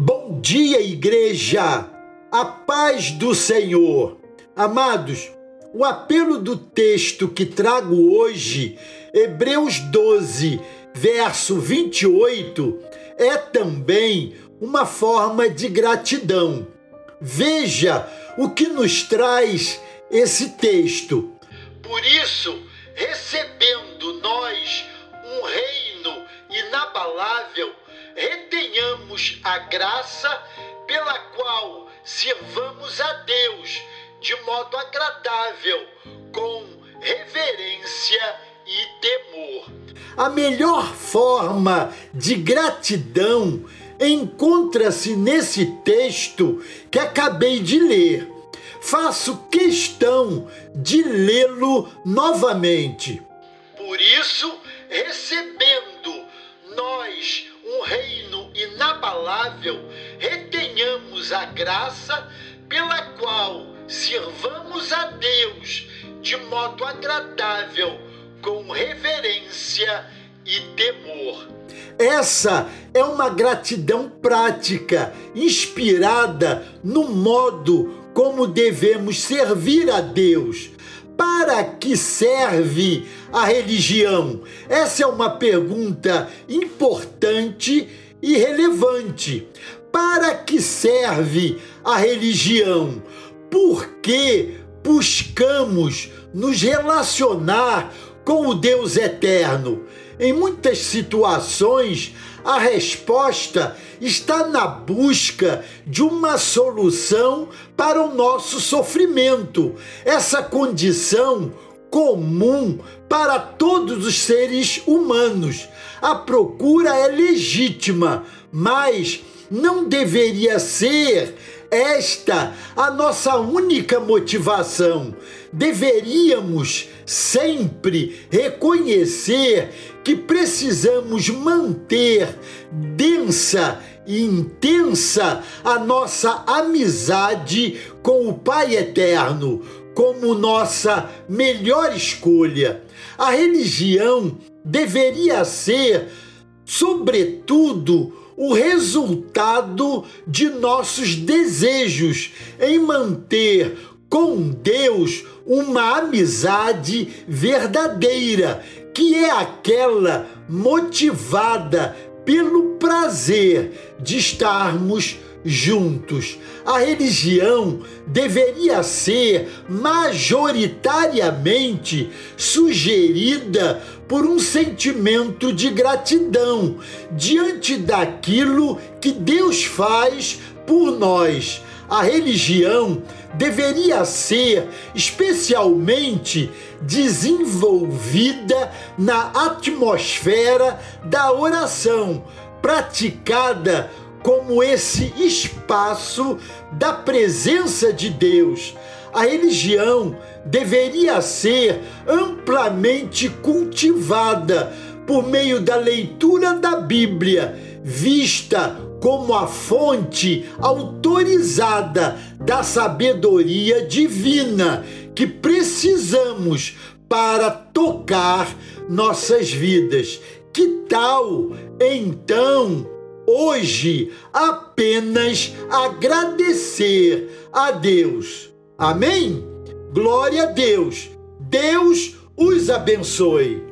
Bom dia, igreja! A paz do Senhor. Amados, o apelo do texto que trago hoje, Hebreus 12, verso 28, é também uma forma de gratidão. Veja o que nos traz esse texto. Por isso, recebendo graça pela qual sirvamos a Deus de modo agradável, com reverência e temor. A melhor forma de gratidão encontra-se nesse texto que acabei de ler. Faço questão de lê-lo novamente. Por isso, recebendo retenhamos a graça pela qual sirvamos a Deus de modo agradável, com reverência e temor. Essa é uma gratidão prática, inspirada no modo como devemos servir a Deus. Para que serve a religião? Essa é uma pergunta importante e relevante. Para que serve a religião? Por que buscamos nos relacionar com o Deus eterno? Em muitas situações, a resposta está na busca de uma solução para o nosso sofrimento. Essa condição comum para todos os seres humanos. A procura é legítima, mas não deveria ser esta a nossa única motivação. Deveríamos sempre reconhecer que precisamos manter densa e intensa a nossa amizade com o Pai Eterno como nossa melhor escolha. A religião deveria ser, sobretudo, o resultado de nossos desejos em manter com Deus uma amizade verdadeira, que é aquela motivada pelo prazer de estarmos juntos. A religião deveria ser majoritariamente sugerida por um sentimento de gratidão diante daquilo que Deus faz por nós. A religião deveria ser especialmente desenvolvida na atmosfera da oração, praticada como esse espaço da presença de Deus. A religião deveria ser amplamente cultivada por meio da leitura da Bíblia, vista como a fonte autorizada da sabedoria divina que precisamos para tocar nossas vidas. Que tal, então, hoje apenas agradecer a Deus? Amém? Glória a Deus. Deus os abençoe.